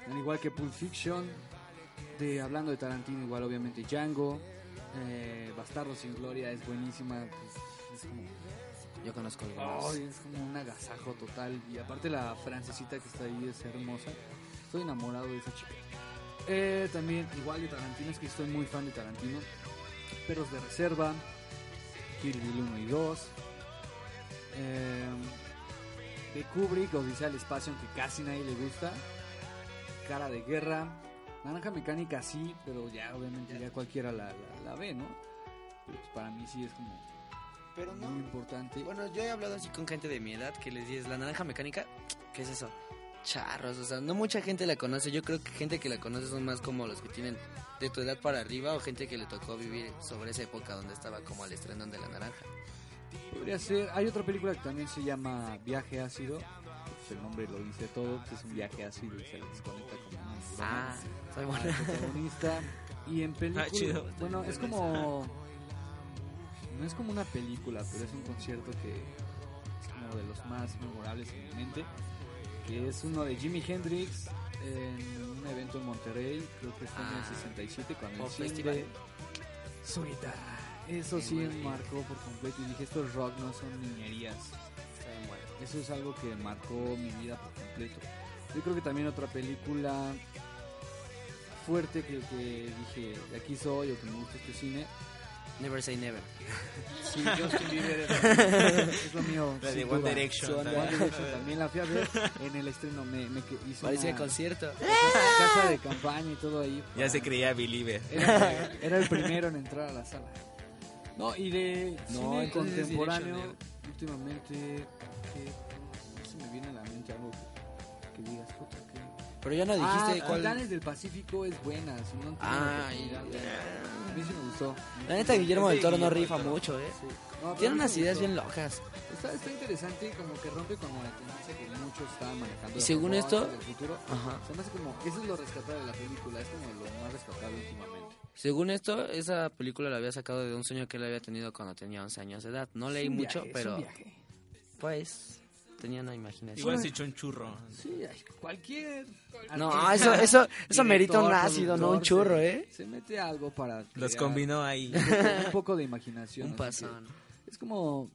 Al igual que Pulp Fiction, de hablando de Tarantino, igual obviamente Django, eh, Bastardo sin Gloria es buenísima. pues, es como Yo conozco algunos. Ay, es como un agasajo total. Y aparte la francesita que está ahí es hermosa. Estoy enamorado de esa chica. Eh, también, igual de Tarantino, es que estoy muy fan de Tarantino. Perros de Reserva, Kill Bill 1 y 2. Eh, de Kubrick, Odisea Espacio, aunque casi nadie le gusta. Cara de Guerra. Naranja Mecánica sí, pero ya obviamente ya cualquiera la, la- ve, ¿no? Pues, para mí sí es como Pero no. muy importante. Bueno, yo he hablado así con gente de mi edad que les dices, la naranja mecánica, ¿qué es eso? Charros, o sea, no mucha gente la conoce. Yo creo que gente que la conoce son más como los que tienen de tu edad para arriba o gente que le tocó vivir sobre esa época donde estaba como al estreno de la naranja. Podría ser. Hay otra película que también se llama Viaje Ácido. El nombre lo dice todo. que es un viaje ácido y se desconecta como una Ah, soy buena. protagonista. Y en película. [LAUGHS] Ah, chido. Bueno, es como. No es como una película, pero es un concierto que es como de los más memorables en mi mente. que es uno de Jimi Hendrix en un evento en Monterrey, creo que fue en el 67 cuando enciende su guitarra. Eso sí marcó por completo y dije, esto es rock, no son niñerías. Eso es algo que marcó mi vida por completo. Yo creo que también otra película fuerte que, que dije, de aquí soy o que me gusta este cine. Never say never. Sí, Justin Bieber es, [LAUGHS] es lo mío. La de One. Direction One también. Direction también la fui a ver en el estreno. Me, me hizo Parecía una concierto. casa de campaña y todo ahí. Ya se creía Believer. Era, era el primero en entrar a la sala. No, y de No, cine contemporáneo, últimamente, que no se me viene a la Pero ya no dijiste ah, cuál. Titanes del Pacífico es buena, si no Ah, oportunidad, ya. A mí sí me gustó. La neta, Guillermo del Toro no rifa mucho, ¿eh? Sí. No, Tiene unas ideas bien locas. Está, está interesante, como que rompe con la tendencia que muchos estaban manejando. Y según esto- del futuro. Ajá. Se me hace como, eso es lo rescatable de la película, es como lo más rescatable últimamente. Según esto, esa película la había sacado de un sueño que él había tenido cuando tenía 11 años de edad. No leí Es mucho, viaje, es pero un viaje. pues tenía una imaginación. Igual se echó un churro. Sí, ay, cualquier. No, eso, eso, eso merita un ácido, no un churro, se- ¿eh? Se mete algo para. Los combinó ahí. Un poco, de imaginación. Un pasón. Es como.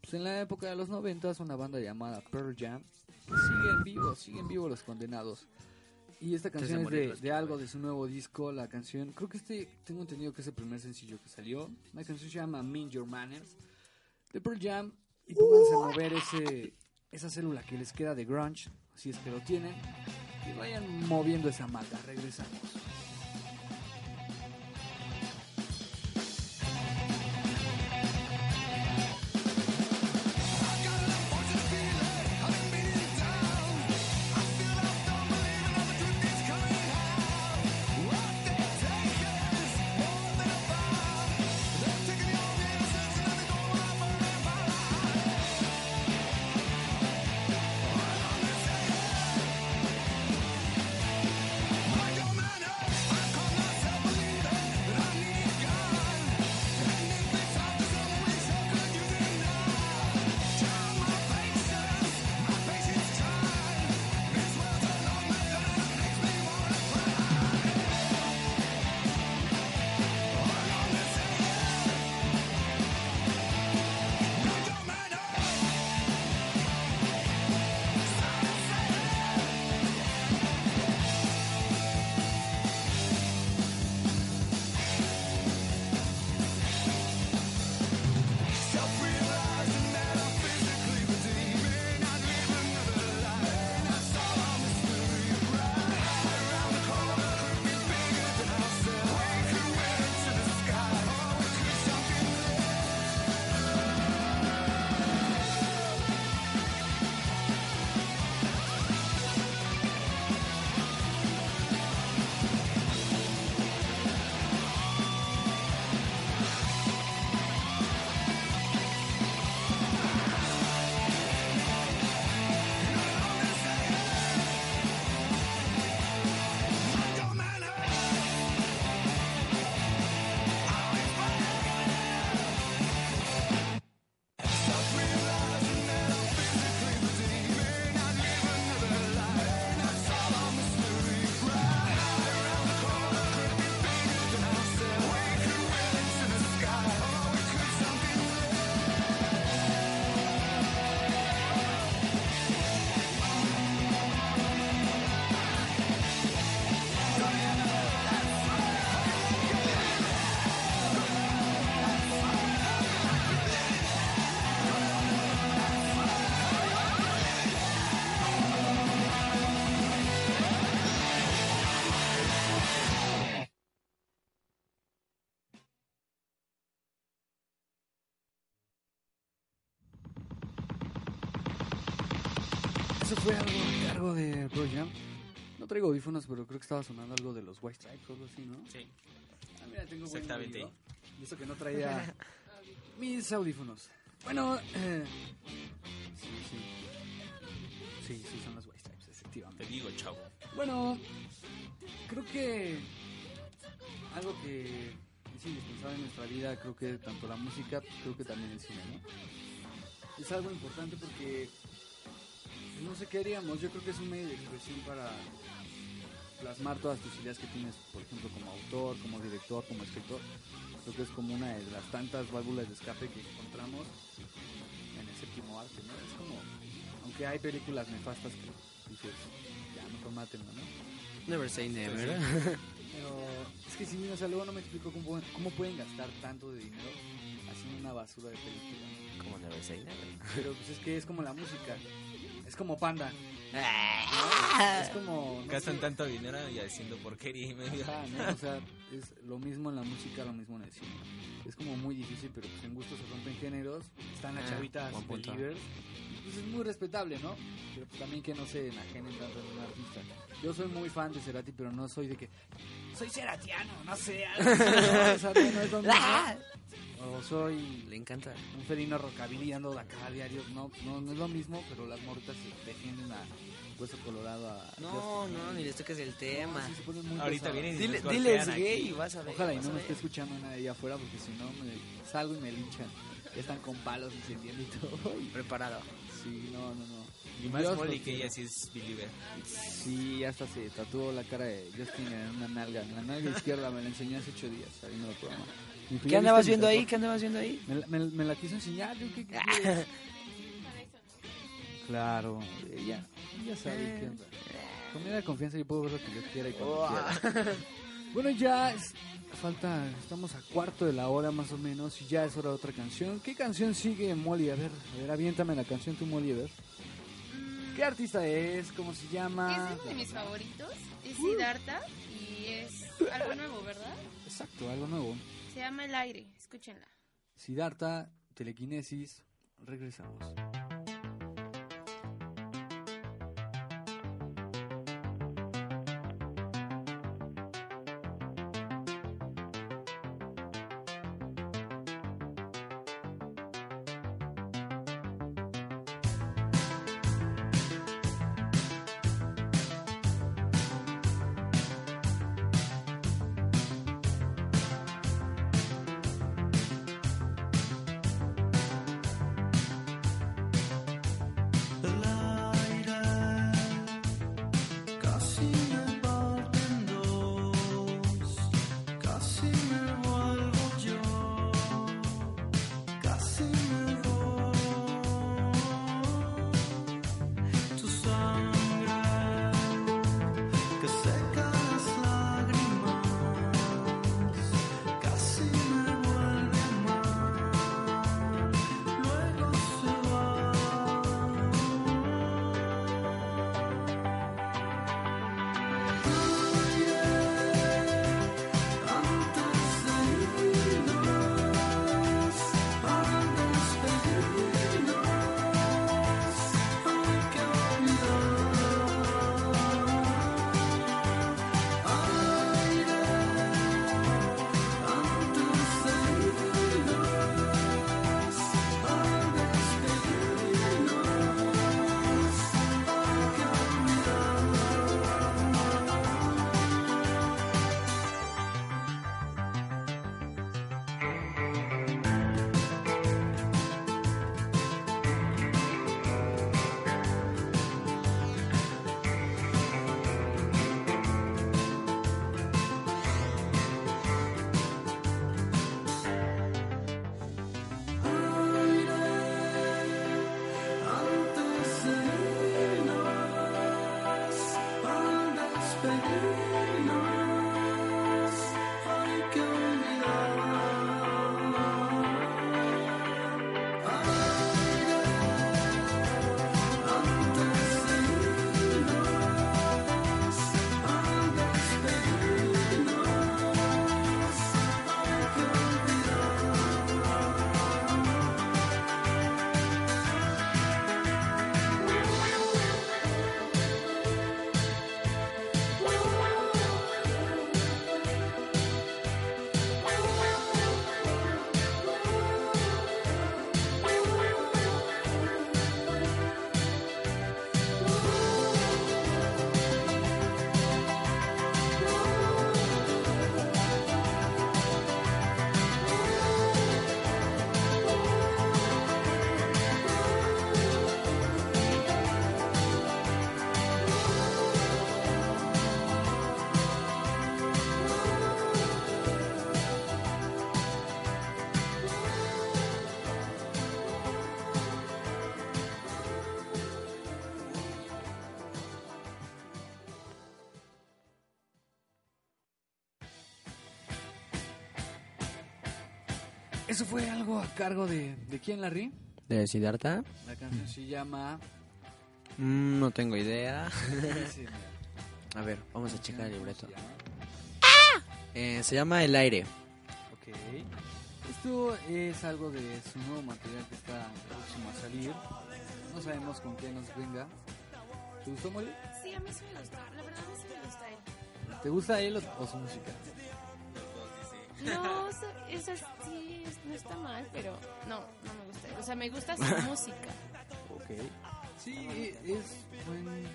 Pues en la época de los noventas, una banda llamada Pearl Jam. Siguen vivos, siguen vivos los condenados. Y esta canción es de, de algo de su nuevo disco. La canción, creo que este, tengo entendido que es el primer sencillo que salió. La canción se llama Mean Your Manners. De Pearl Jam. Y pónganse a mover ese, esa célula que les queda de grunge, si es que lo tienen. Y vayan moviendo esa mata. Regresamos. Fue algo, algo de Pearl Jam. No traigo audífonos, pero creo que estaba sonando algo de los White Stripes o algo así, ¿no? Sí. Ah, mira, tengo Exactamente. Y eso que no traía mis audífonos. Bueno, eh, sí, sí. Sí, sí, son los White Stripes, efectivamente. Te digo, chavo. Bueno, creo que algo que es indispensable en nuestra vida, creo que tanto la música, creo que también el cine, ¿no? Es algo importante porque no sé qué haríamos. Yo creo que es un medio de expresión para plasmar todas tus ideas que tienes, por ejemplo, como autor, como director, como escritor. Creo que es como una de las tantas válvulas de escape que encontramos en el séptimo arte, ¿no? Es como, aunque hay películas nefastas que dices, ya, mejor mátenlo, ¿no? Never say never. Pero es que sí, o sea, luego no me explico cómo, cómo pueden gastar tanto de dinero haciendo una basura de película. Como never say never. Pero pues es que es como la música. Es como Panda. Ah. ¿no? Es como... no Gastan sé. tanto dinero y haciendo porquería y medio. Ajá, ¿no? O sea, es lo mismo en la música, lo mismo en el cine. Es como muy difícil, pero pues en gusto se rompen géneros. Están las Ah, chavitas believers. Pues es muy respetable, ¿no? Pero pues también que no se enajenen tanto en un artista. Yo soy muy fan de Cerati, pero no soy de que soy ceratiano, no sé. algo ¿no? [LAUGHS] O sea, no, no es lo mismo. [LAUGHS] O soy Le encanta. un felino rockabilly ando de acá a diario. No, no, no es lo mismo, pero las mortas se defienden a hueso colorado. A, No, no, ni les toques el tema. Sí, se ponen muy Ahorita vienen y Dile, diles gay y vas a ver. Ojalá y no me esté escuchando nadie allá afuera porque si no me salgo y me linchan. Ya están con palos incendiando y todo. [LAUGHS] Y- Preparado. Sí, no, no, no. Y más Dios Molly que ella sí es believer. Sí, hasta se tatuó la cara de Justin en una nalga. En la nalga izquierda me la enseñó hace ocho días saliendo del programa. ¿Qué ¿ya andabas viendo ahí? ¿Qué andabas viendo ahí? Me, la- me, me la quiso enseñar. ¿yo ¿Qué, qué quieres? [LAUGHS] claro, ella, ella sabe qué onda. Con mi de confianza yo puedo ver lo que yo quiera y cuando quiera. [LAUGHS] Bueno, ya es- falta, estamos a cuarto de la hora más o menos y ya es hora de otra canción. ¿Qué canción sigue Molly? A ver, a ver, aviéntame la canción tú Molly, a ver. ¿Qué artista es? ¿Cómo se llama? Mm. Es uno de mis favoritos. Es Siddhartha y es algo nuevo, ¿verdad? Exacto, algo nuevo. Se llama El Aire. Escúchenla. Siddhartha, telequinesis, regresamos. Eso fue algo a cargo de, ¿de quién, Larry? ¿De Siddhartha? La canción se llama... Mm, no tengo idea. [LAUGHS] A ver, vamos a checar el ¿cómo libreto. se llama? Eh, se llama El Aire. Ok. Esto es algo de su nuevo material que está próximo a salir. No sabemos con qué nos venga. ¿Te gustó, Molly? Sí, a mí sí me gusta. La verdad, a mí sí me gusta él. ¿Te gusta él o, o su música? No, eso, eso sí, no está mal, pero no, no me gusta. O sea, me gusta su [LAUGHS] música. Ok. Sí, es buen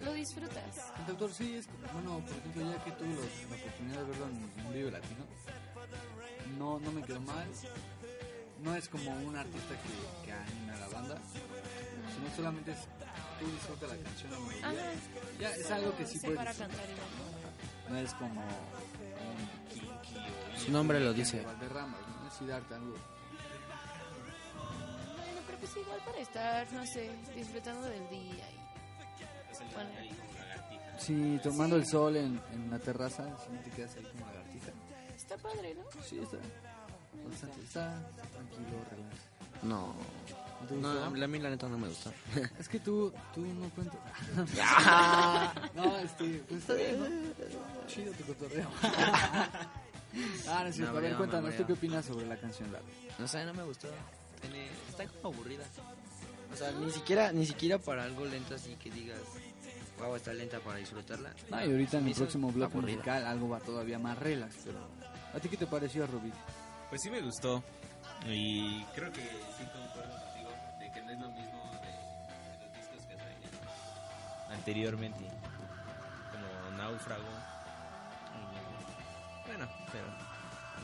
Lo disfrutas. cantautor. Sí, es bueno, por ejemplo, ya que tuve los- la oportunidad de verlo en un video latino, no, no me quedó mal. No es como un artista que, que anime a la banda, sino solamente es tú disfrutas la canción. Ajá. Ya es algo que sí puedes para cantar ¿no? Es como Su nombre lo dice. Es. Bueno, pero pues igual para estar, no sé, disfrutando del día y... Bueno, Sí, tomando el sol en, en la terraza, si no te quedas ahí como lagartija. está padre, ¿no? Sí, está. Bastante, está tranquilo, relax. No. ¿No gustó? a mí la neta no me gusta. [LAUGHS] Es que tú, tú no cuentas. [LAUGHS] [LAUGHS] no, este, pues está bien, ¿no? Chido tu cotorreo. Ah, no es cierto. Me A ver, cuéntanos, ¿tú qué opinas sobre la canción? No sé, no me gustó. Tiene- Está como aburrida. O sea, ni siquiera, ni siquiera para algo lento así que digas, wow, está lenta para disfrutarla. No, y ahorita en el hizo próximo aburrida. musical algo va todavía más relax, pero... ¿A ti qué te pareció, Rubí? Pues sí me gustó. Y creo que sí concuerdo contigo de que no es lo mismo de, de los discos que traían anteriormente. Como Náufrago. Bueno, pero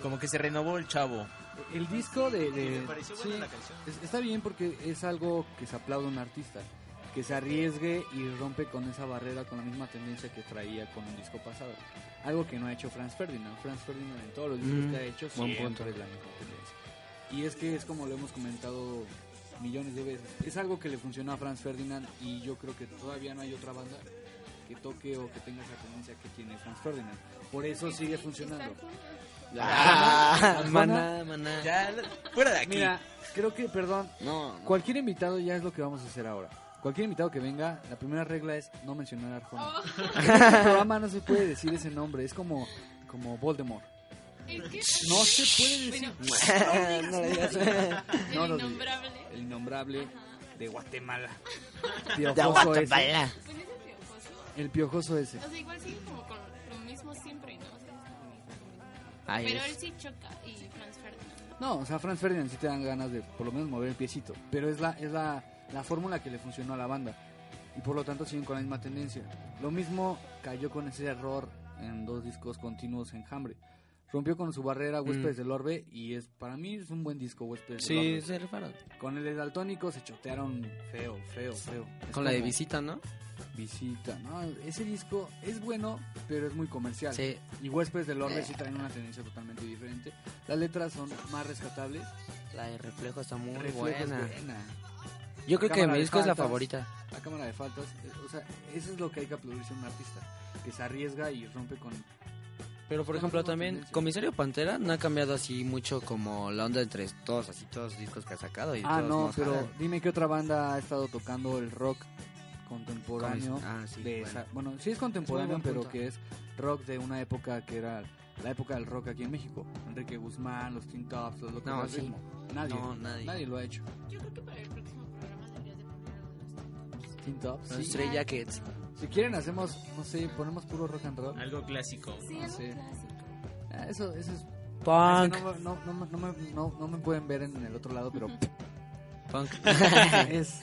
como que se renovó el chavo. El disco de... de- me pareció buena sí, la canción. es- está bien porque es algo que se aplaude a un artista. Que se arriesgue y rompe con esa barrera, con la misma tendencia que traía con el disco pasado. Algo que no ha hecho Franz Ferdinand. Franz Ferdinand en todos los discos Mm, que ha hecho buen siempre punto. es la misma tendencia. Y es que es como lo hemos comentado millones de veces. Es algo que le funcionó a Franz Ferdinand y yo creo que todavía no hay otra banda que toque o que tenga esa tendencia que tiene Franz Ferdinand. Por eso sigue funcionando. Ah, maná, maná. Ya, fuera de aquí. Mira, creo que, perdón, No, no. cualquier invitado ya es lo que vamos a hacer ahora. Cualquier invitado que venga, la primera regla es no mencionar a Arjona. En este programa no se puede decir ese nombre, es como, como Voldemort. ¿El qué? No se puede decir. no le digas. No El innombrable. El innombrable de Guatemala. De. Guatemala. Pues. El piojoso ese. O sea, igual sigue como con lo mismo siempre, ¿no? O sea, es lo mismo, lo mismo. Ahí Pero es. él sí choca y Franz Ferdinand. No, o sea, Franz Ferdinand sí te dan ganas de por lo menos mover el piecito. Pero es la, es la, la fórmula que le funcionó a la banda. Y por lo tanto siguen con la misma tendencia. Lo mismo cayó con ese error en dos discos continuos en Hambre. Rompió con su barrera Huéspedes del Orbe y es para mí es un buen disco Huéspedes del Sí, Orbe. se rifaron. Con el de Daltónico se chotearon feo, feo, feo. Es Con la de visita, ¿no? Visita, ¿no? Ese disco es bueno, pero es muy comercial. Sí. Y Huéspedes del Orbe sí traen una tendencia totalmente diferente. Las letras son más rescatables. La de reflejo está muy Reflejo es buena. buena. Yo creo que mi disco es la favorita. La cámara de faltas, eh, o sea, eso es lo que hay que aplaudirse a un artista, que se arriesga y rompe con... Pero por ejemplo también tendencia. Comisario Pantera no ha cambiado así mucho como la onda entre todos, así todos los discos que ha sacado. Y Ah, todos no, pero jalan. dime qué otra banda ha estado tocando el rock contemporáneo. Comis- ah, sí, de bueno. esa- bueno, sí es contemporáneo, pero que es rock de una época que era la época del rock aquí en México. Enrique Guzmán, los Teen Tops, los Locos No, sí. Nadie, No, nadie. lo ha hecho. Yo creo que para el próximo Teen Tops, sí. Stray Jackets. Si quieren hacemos, no sé, ponemos puro rock and roll. Algo clásico. Sí, algo Sí. clásico. Ah, Eso, eso es Punk. Es que No, no, no, no, no me- no- no me pueden ver en el otro lado, pero [LAUGHS] Punk. [LAUGHS] es,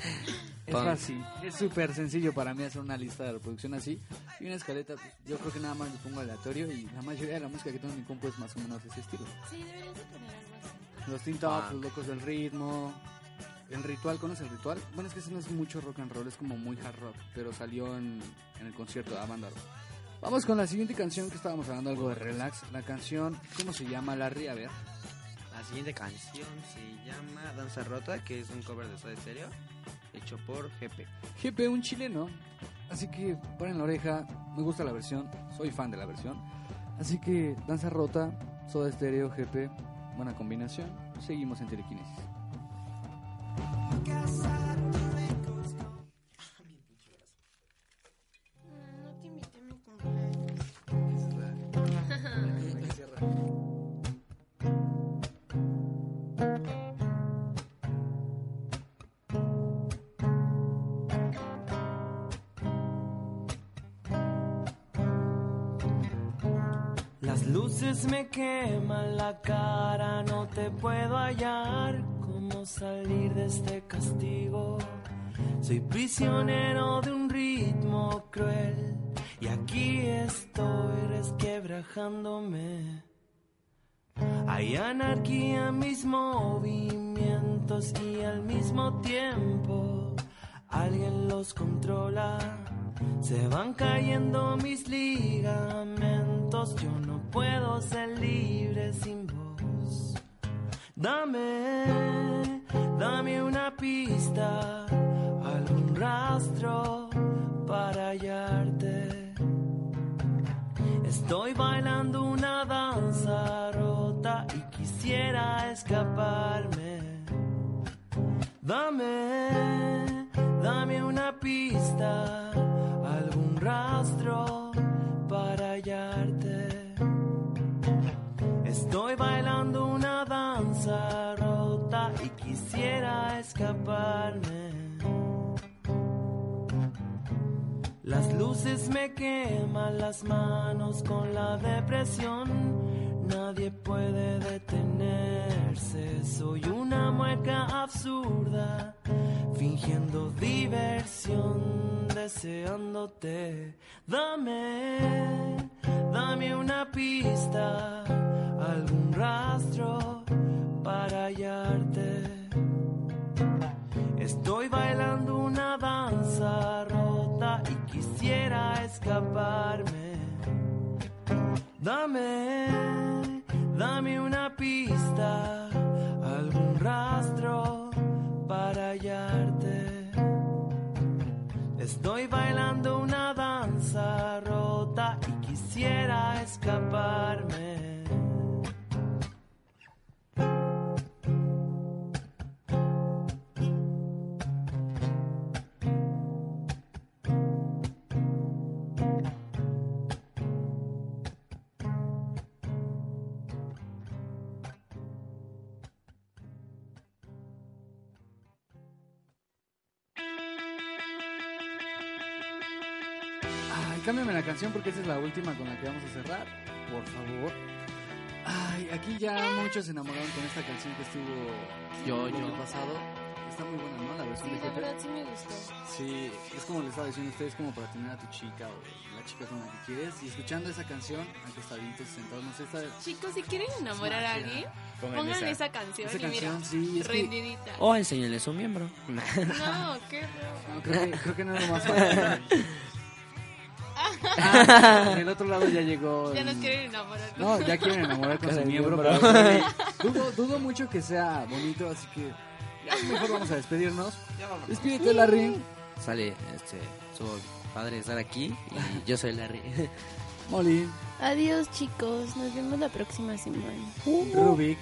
es Punk. fácil. Es súper sencillo para mí hacer una lista de reproducción así. Y una escaleta, pues, yo creo que nada más le pongo aleatorio y la mayoría de la música que tengo en mi compu es más o menos ese estilo. Sí, deberías de poner algo así. Los Teen Tops, los locos del ritmo. El ritual, ¿conoces el ritual? Bueno, es que ese no es mucho rock and roll, es como muy hard rock, pero salió en, en el concierto de Amanda Rock. Vamos con la siguiente canción que estábamos hablando, algo de relax. La canción, ¿cómo se llama, Larry? A ver. La siguiente canción se llama Danza Rota, que es un cover de Soda Stereo, hecho por GP. GP, un chileno. Así que paren la oreja. Me gusta la versión. Soy fan de la versión. Así que Danza Rota, Soda Stereo, GP. buena combinación. Seguimos en telequinesis. Las luces me queman la cara, no te puedo hallar. ¿Cómo salir de este castigo? Soy prisionero de un ritmo cruel y aquí estoy resquebrajándome. Hay anarquía mis movimientos y al mismo tiempo alguien los controla. Se van cayendo mis ligamentos, yo no puedo ser libre sin vos. Dame, dame una pista, algún rastro para hallarte. Estoy bailando una danza rota y quisiera escaparme. Dame, dame una pista, algún rastro para hallarte. Estoy bailando una danza rota quisiera escaparme. Las luces me queman las manos con la depresión. Nadie puede detenerse. Soy una mueca absurda, fingiendo diversión, deseándote. Dame, dame una pista, algún rastro para hallarte. Estoy bailando una danza rota y quisiera escaparme. Dame, dame una pista, algún rastro para hallarte. Estoy bailando una danza rota y quisiera escaparme. Porque esa es la última con la que vamos a cerrar. Por favor. Ay, aquí ya muchos se enamoraron con esta canción que estuvo Yo, el yo. pasado. Está muy buena, ¿no? La versión Sí, de la verdad sí me gustó. Sí, es como les estaba diciendo a ustedes, como para tener a tu chica o la chica con la que quieres. Y escuchando esa canción, acostaditos, sentados, no sé, esta... Chicos, si quieren enamorar a alguien, Pongan esa. esa canción Esa y mira, canción, sí, es que- rendidita. O enséñale su miembro. No, qué feo. No, creo que, creo que no es lo más fácil. [LAUGHS] Ah, del otro lado ya llegó... Ya el- nos quieren enamorar. No, ya quieren enamorar con su el miembro, pero [LAUGHS] dudo, dudo mucho que sea bonito, así que ya mejor vamos a despedirnos. Despídete, Larry. Sale, este, su padre estar aquí y yo soy Larry. [LAUGHS] Molly, Adiós, chicos. Nos vemos la próxima semana. Rubik.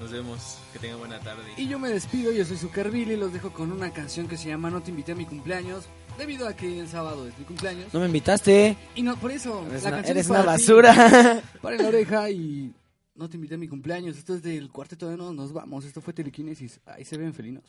Nos vemos. Que tengan buena tarde. Y yo me despido, yo soy Zuckerbilly y los dejo con una canción que se llama No te invité a mi cumpleaños, debido a que el sábado es mi cumpleaños. No me invitaste. Y no, por eso, Eres la una, canción eres es una para basura. [LAUGHS] Para la oreja y no te invité a mi cumpleaños. Esto es del cuarteto de nos, nos vamos. Esto fue Telequinesis. Ahí se ven felinos.